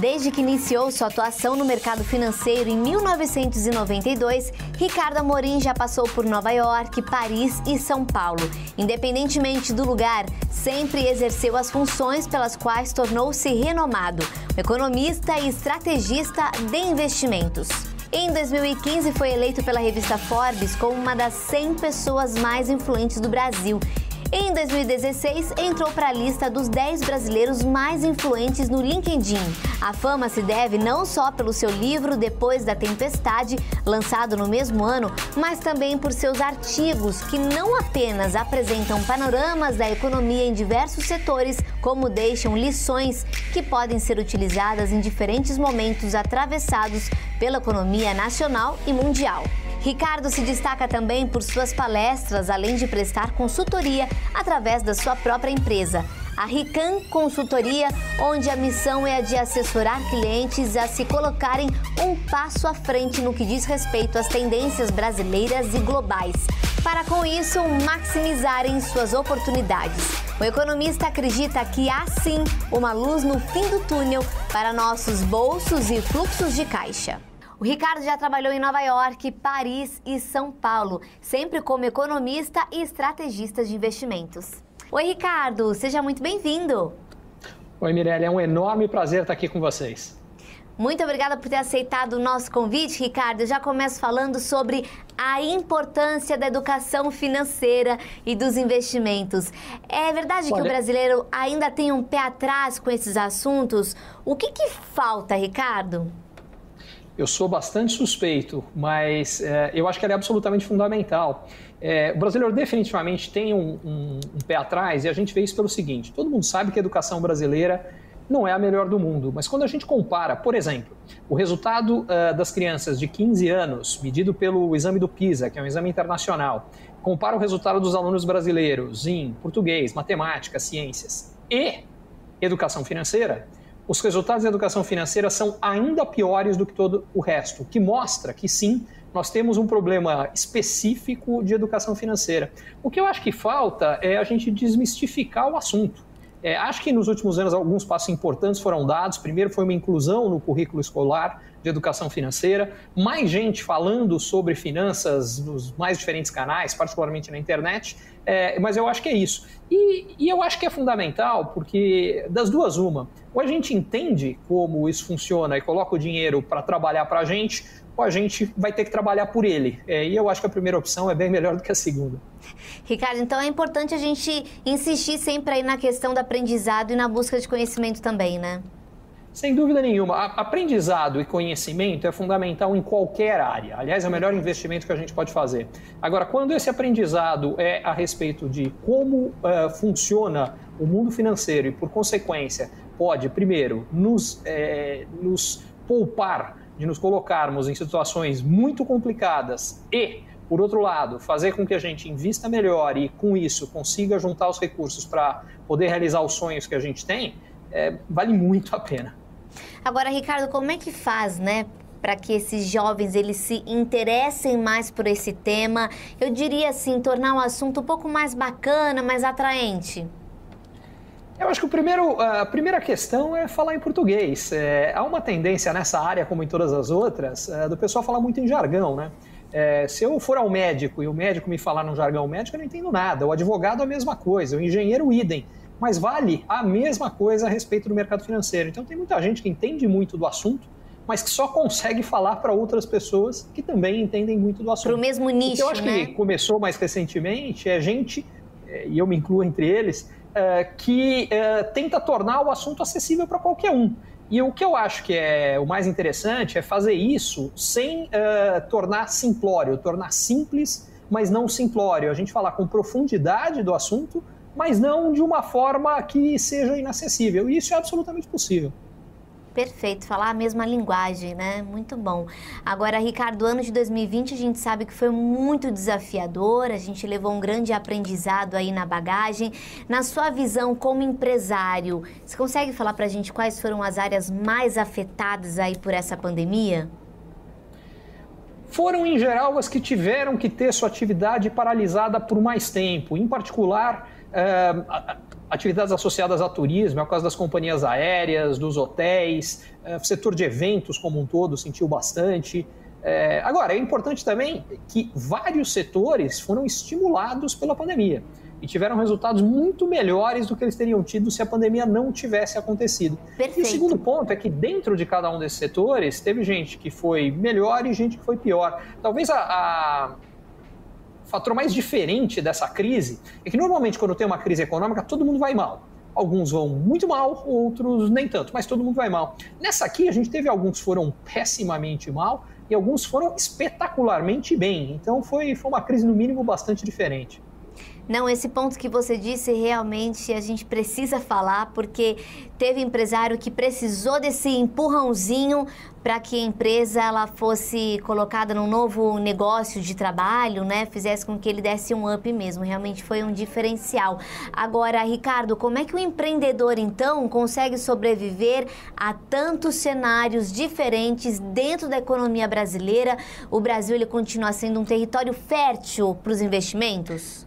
Desde que iniciou sua atuação no mercado financeiro em 1992, Ricardo Amorim já passou por Nova York, Paris e São Paulo. Independentemente do lugar, sempre exerceu as funções pelas quais tornou-se renomado, economista e estrategista de investimentos. Em 2015, foi eleito pela revista Forbes como uma das 100 pessoas mais influentes do Brasil em 2016, entrou para a lista dos 10 brasileiros mais influentes no LinkedIn. A fama se deve não só pelo seu livro Depois da Tempestade, lançado no mesmo ano, mas também por seus artigos, que não apenas apresentam panoramas da economia em diversos setores, como deixam lições que podem ser utilizadas em diferentes momentos atravessados pela economia nacional e mundial. Ricardo se destaca também por suas palestras, além de prestar consultoria através da sua própria empresa, a Rican Consultoria, onde a missão é a de assessorar clientes a se colocarem um passo à frente no que diz respeito às tendências brasileiras e globais, para com isso maximizarem suas oportunidades. O economista acredita que há sim uma luz no fim do túnel para nossos bolsos e fluxos de caixa. O Ricardo já trabalhou em Nova York, Paris e São Paulo, sempre como economista e estrategista de investimentos. Oi, Ricardo, seja muito bem-vindo. Oi, Mirelle, é um enorme prazer estar aqui com vocês. Muito obrigada por ter aceitado o nosso convite, Ricardo. Eu já começo falando sobre a importância da educação financeira e dos investimentos. É verdade Olha... que o brasileiro ainda tem um pé atrás com esses assuntos? O que, que falta, Ricardo? Eu sou bastante suspeito, mas é, eu acho que ela é absolutamente fundamental. É, o brasileiro definitivamente tem um, um, um, pé atrás e a gente vê isso pelo seguinte: todo mundo sabe que a educação brasileira não é a melhor do mundo, mas quando a gente compara, por exemplo, o resultado uh, das crianças de 15 anos, medido pelo exame do PISA, que é um exame internacional, compara o resultado dos alunos brasileiros em português, matemática, ciências e educação financeira, os resultados da educação financeira são ainda piores do que todo o resto, o que mostra que sim, nós temos um problema específico de educação financeira. O que eu acho que falta é a gente desmistificar o assunto. É, acho que nos últimos anos alguns passos importantes foram dados. Primeiro foi uma inclusão no currículo escolar de educação financeira, mais gente falando sobre finanças nos mais diferentes canais, particularmente na internet, é, mas eu acho que é isso. E, e, eu acho que é fundamental, porque das duas, uma, ou a gente entende como isso funciona e coloca o dinheiro para trabalhar para a gente, a gente vai ter que trabalhar por ele. É, e eu acho que a primeira opção é bem melhor do que a segunda. Ricardo, então é importante a gente insistir sempre aí na questão do aprendizado e na busca de conhecimento também, né? Sem dúvida nenhuma. Aprendizado e conhecimento é fundamental em qualquer área. Aliás, é o melhor investimento que a gente pode fazer. Agora, quando esse aprendizado é a respeito de como uh, funciona o mundo financeiro e, por consequência, pode, primeiro, nos, é, nos poupar de nos colocarmos em situações muito complicadas e, por outro lado, fazer com que a gente invista melhor e, com isso, consiga juntar os recursos para poder realizar os sonhos que a gente tem, é, vale muito a pena. Agora, Ricardo, como é que faz, né, para que esses jovens eles se interessem mais por esse tema? Eu diria assim, tornar o assunto um pouco mais bacana, mais atraente. Eu acho que o primeiro, a primeira questão é falar em português. É, há uma tendência nessa área, como em todas as outras, é, do pessoal falar muito em jargão, né? É, se eu for ao médico e o médico me falar num jargão médico, eu não entendo nada. O advogado, a mesma coisa. O engenheiro, idem mas vale a mesma coisa a respeito do mercado financeiro. Então tem muita gente que entende muito do assunto, mas que só consegue falar para outras pessoas que também entendem muito do assunto. Para o mesmo nicho, o que eu acho né? que começou mais recentemente é gente, é, e eu me incluo entre eles, que é, tenta tornar o assunto acessível para qualquer um. E o que eu acho que é o mais interessante é fazer isso sem tornar simplório, tornar simples, mas não simplório. A gente falar com profundidade do assunto, mas não de uma forma que seja inacessível. E isso é absolutamente possível. Perfeito, falar a mesma linguagem, né? Muito bom. Agora, Ricardo, ano de 2020 a gente sabe que foi muito desafiador, a gente levou um grande aprendizado aí na bagagem. Na sua visão como empresário, você consegue falar para a gente quais foram as áreas mais afetadas aí por essa pandemia? Foram, em geral, as que tiveram que ter sua atividade paralisada por mais tempo. Em particular, uh, atividades associadas a turismo, é o caso das companhias aéreas, dos hotéis, é, setor de eventos como um todo sentiu bastante. É, agora, é importante também que vários setores foram estimulados pela pandemia e tiveram resultados muito melhores do que eles teriam tido se a pandemia não tivesse acontecido. Perfeito. E o segundo ponto é que dentro de cada um desses setores teve gente que foi melhor e gente que foi pior. Talvez a, a o fator mais diferente dessa crise é que normalmente quando tem uma crise econômica todo mundo vai mal. Alguns vão muito mal, outros nem tanto, mas todo mundo vai mal. Nessa aqui a gente teve alguns que foram pessimamente mal e alguns foram espetacularmente bem. Então foi, foi uma crise no mínimo bastante diferente. Não, esse ponto que você disse realmente a gente precisa falar porque teve empresário que precisou desse empurrãozinho para que a empresa ela fosse colocada num novo negócio de trabalho, né? Fizesse com que ele desse um up mesmo. Realmente foi um diferencial. Agora, Ricardo, como é que o empreendedor então consegue sobreviver a tantos cenários diferentes dentro da economia brasileira? O Brasil ele continua sendo um território fértil para os investimentos?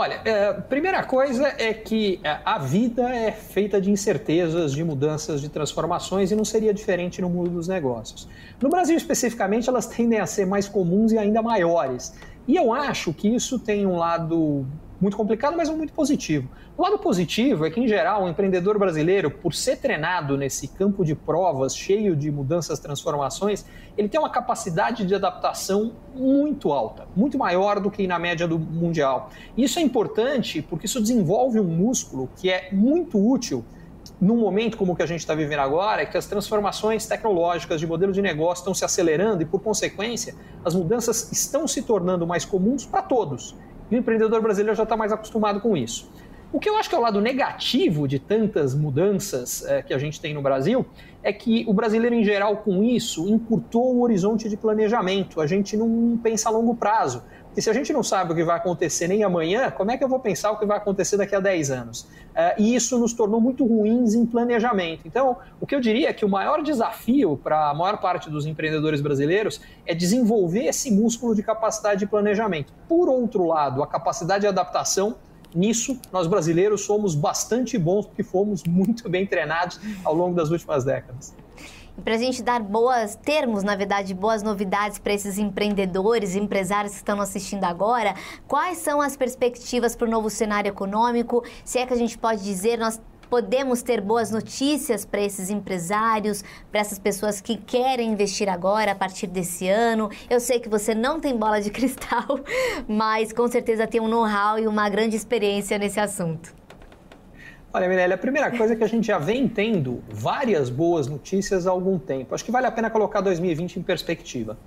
Olha, é, primeira coisa é que é, a vida é feita de incertezas, de mudanças, de transformações e não seria diferente no mundo dos negócios. No Brasil, especificamente, elas tendem a ser mais comuns e ainda maiores. E eu acho que isso tem um lado muito complicado, mas um muito positivo. O lado positivo é que, em geral, o empreendedor brasileiro, por ser treinado nesse campo de provas cheio de mudanças, transformações, ele tem uma capacidade de adaptação muito alta, muito maior do que na média do mundial. Isso é importante porque isso desenvolve um músculo que é muito útil num momento como o que a gente está vivendo agora, é que as transformações tecnológicas de modelo de negócio estão se acelerando e, por consequência, as mudanças estão se tornando mais comuns para todos. E o empreendedor brasileiro já está mais acostumado com isso. O que eu acho que é o lado negativo de tantas mudanças é, que a gente tem no Brasil é que o brasileiro, em geral, com isso, encurtou o horizonte de planejamento. A gente não pensa a longo prazo. Porque se a gente não sabe o que vai acontecer nem amanhã, como é que eu vou pensar o que vai acontecer daqui a 10 anos? É, e isso nos tornou muito ruins em planejamento. Então, o que eu diria é que o maior desafio para a maior parte dos empreendedores brasileiros é desenvolver esse músculo de capacidade de planejamento. Por outro lado, a capacidade de adaptação Nisso, nós brasileiros somos bastante bons porque fomos muito bem treinados ao longo das últimas décadas. Para a gente dar boas termos, na verdade, boas novidades para esses empreendedores, empresários que estão assistindo agora, quais são as perspectivas para o novo cenário econômico? Se é que a gente pode dizer, nós podemos ter boas notícias para esses empresários, para essas pessoas que querem investir agora, a partir desse ano. Eu sei que você não tem bola de cristal, mas com certeza tem um know-how e uma grande experiência nesse assunto. Olha, Mirella, a primeira coisa é que a gente já vem tendo várias boas notícias há algum tempo. Acho que vale a pena colocar 2020 em perspectiva.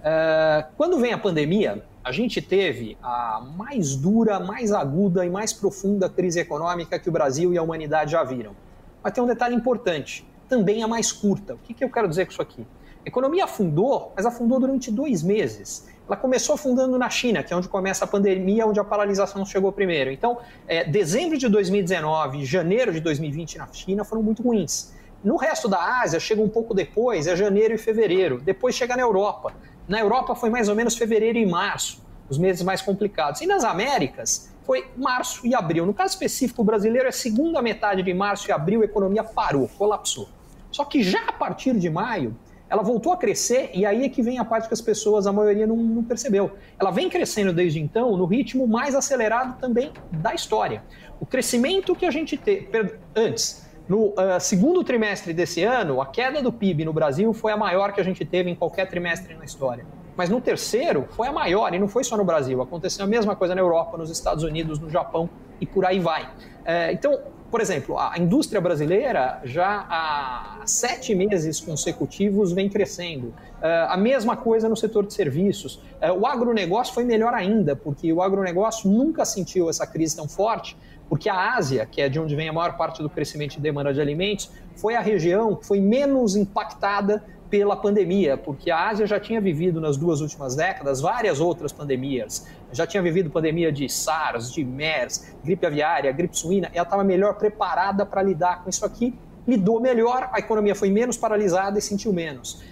Uh, quando vem a pandemia, a gente teve a mais dura, mais aguda e mais profunda crise econômica que o Brasil e a humanidade já viram. Mas tem um detalhe importante, também a mais curta. O que, que eu quero dizer com isso aqui? A economia afundou, mas afundou durante dois meses. Ela começou afundando na China, que é onde começa a pandemia, onde a paralisação chegou primeiro. Então, é, dezembro de 2019 e janeiro de 2020 na China foram muito ruins. No resto da Ásia, chega um pouco depois, é janeiro e fevereiro. Depois chega na Europa. Na Europa foi mais ou menos fevereiro e março, os meses mais complicados. E nas Américas foi março e abril. No caso específico, brasileiro é segunda metade de março e abril, a economia parou, colapsou. Só que já a partir de maio, ela voltou a crescer e aí é que vem a parte que as pessoas, a maioria, não, não percebeu. Ela vem crescendo desde então no ritmo mais acelerado também da história. O crescimento que a gente teve antes no uh, segundo trimestre desse ano, a queda do PIB no Brasil foi a maior que a gente teve em qualquer trimestre na história. Mas no terceiro foi a maior, e não foi só no Brasil. Aconteceu a mesma coisa na Europa, nos Estados Unidos, no Japão e por aí vai. É, então, por exemplo, a indústria brasileira já há sete meses consecutivos vem crescendo. Uh, a mesma coisa no setor de serviços. Uh, o agronegócio foi melhor ainda, porque o agronegócio nunca sentiu essa crise tão forte, porque a Ásia, que é de onde vem a maior parte do crescimento de demanda de alimentos, foi a região que foi menos impactada pela pandemia, porque a Ásia já tinha vivido nas duas últimas décadas várias outras pandemias. Já tinha vivido pandemia de SARS, de MERS, gripe aviária, gripe suína, ela estava melhor preparada para lidar com isso aqui, lidou melhor, a economia foi menos paralisada e sentiu menos.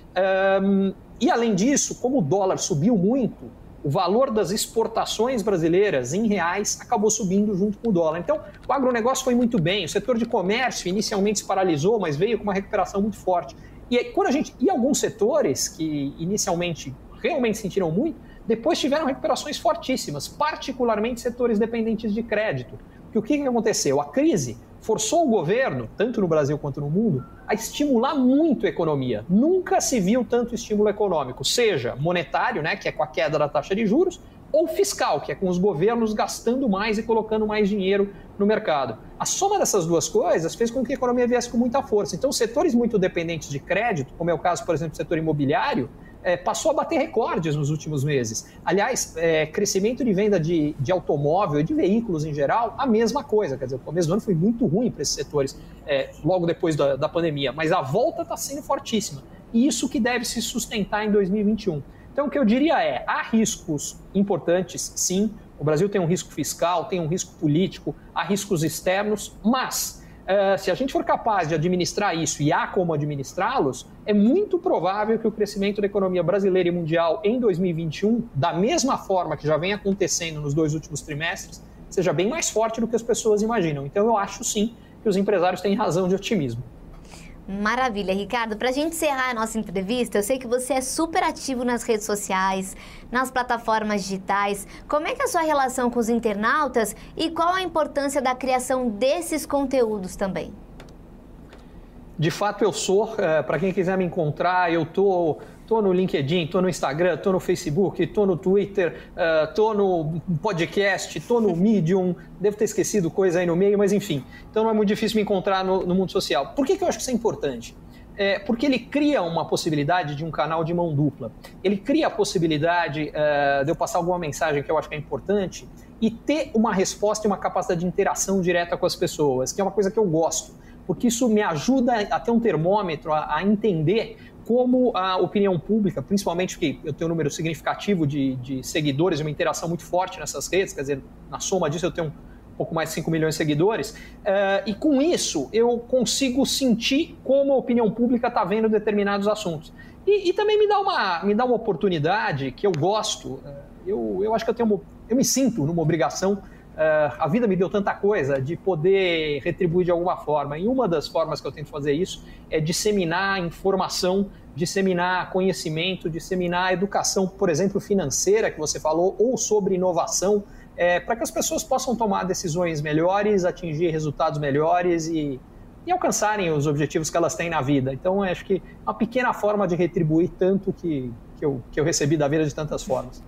Um, e além disso, como o dólar subiu muito, o valor das exportações brasileiras em reais acabou subindo junto com o dólar. Então, o agronegócio foi muito bem, o setor de comércio inicialmente se paralisou, mas veio com uma recuperação muito forte. E aí, quando a gente. E alguns setores que inicialmente realmente sentiram muito, depois tiveram recuperações fortíssimas, particularmente setores dependentes de crédito. Porque o que, aconteceu? A crise forçou o governo, tanto no Brasil quanto no mundo, a estimular muito a economia. Nunca se viu tanto estímulo econômico, seja monetário, né, que é com a queda da taxa de juros, ou fiscal, que é com os governos gastando mais e colocando mais dinheiro no mercado. A soma dessas duas coisas fez com que a economia viesse com muita força. Então, setores muito dependentes de crédito, como é o caso, por exemplo, do setor imobiliário, é, passou a bater recordes nos últimos meses. Aliás, é, crescimento de venda de, de automóvel e de veículos em geral, a mesma coisa. Quer dizer, o começo do ano foi muito ruim para esses setores, é, logo depois da, da pandemia, mas a volta está sendo fortíssima. E isso que deve se sustentar em 2021. Então, o que eu diria é: há riscos importantes, sim. O Brasil tem um risco fiscal, tem um risco político, há riscos externos, mas uh, se a gente for capaz de administrar isso e há como administrá-los, é muito provável que o crescimento da economia brasileira e mundial em 2021, da mesma forma que já vem acontecendo nos dois últimos trimestres, seja bem mais forte do que as pessoas imaginam. Então, eu acho sim que os empresários têm razão de otimismo. Maravilha, Ricardo. Para a gente encerrar a nossa entrevista, eu sei que você é super ativo nas redes sociais, nas plataformas digitais. Como é que é a sua relação com os internautas e qual a importância da criação desses conteúdos também? De fato, eu sou. É, Para quem quiser me encontrar, eu tô Tô no LinkedIn, tô no Instagram, tô no Facebook, tô no Twitter, uh, tô no podcast, tô no Medium. Devo ter esquecido coisa aí no meio, mas enfim. Então não é muito difícil me encontrar no, no mundo social. Por que, que eu acho que isso é importante? É porque ele cria uma possibilidade de um canal de mão dupla. Ele cria a possibilidade uh, de eu passar alguma mensagem que eu acho que é importante e ter uma resposta e uma capacidade de interação direta com as pessoas, que é uma coisa que eu gosto porque isso me ajuda a ter um termômetro, a, a entender como a opinião pública, principalmente porque eu tenho um número significativo de, de seguidores, uma interação muito forte nessas redes, quer dizer, na soma disso eu tenho um pouco mais de 5 milhões de seguidores, uh, e com isso eu consigo sentir como a opinião pública está vendo determinados assuntos. E, e, também me dá, uma, me dá uma oportunidade que eu gosto, uh, eu, eu acho que eu tenho uma, eu me sinto numa obrigação Uh, a vida me deu tanta coisa de poder retribuir de alguma forma. E uma das formas que eu tento fazer isso é disseminar informação, disseminar conhecimento, disseminar educação, por exemplo, financeira, que você falou, ou sobre inovação, é, para que as pessoas possam tomar decisões melhores, atingir resultados melhores e, e alcançarem os objetivos que elas têm na vida. Então, acho que uma pequena forma de retribuir tanto que, que, eu, que eu recebi da vida de tantas formas.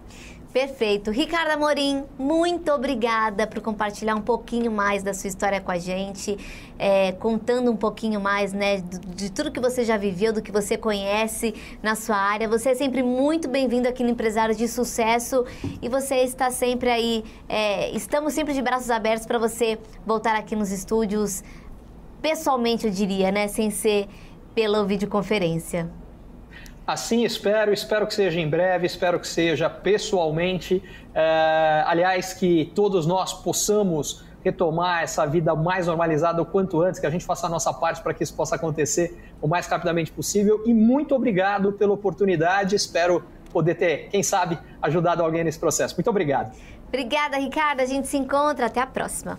Perfeito. Ricardo Amorim, muito obrigada por compartilhar um pouquinho mais da sua história com a gente, é, contando um pouquinho mais né, de, de, tudo que você já viveu, do que você conhece na sua área. Você é sempre muito bem-vindo aqui no Empresário de Sucesso e você está sempre aí, é, estamos sempre de braços abertos para você voltar aqui nos estúdios, pessoalmente eu diria, né, sem ser pela videoconferência. Assim espero, espero que seja em breve, espero que seja pessoalmente. É, aliás, que todos nós possamos retomar essa vida mais normalizada o quanto antes, que a gente faça a nossa parte para que isso possa acontecer o mais rapidamente possível. E muito obrigado pela oportunidade, espero poder ter, quem sabe, ajudado alguém nesse processo. Muito obrigado. Obrigada, Ricardo. A gente se encontra. Até a próxima.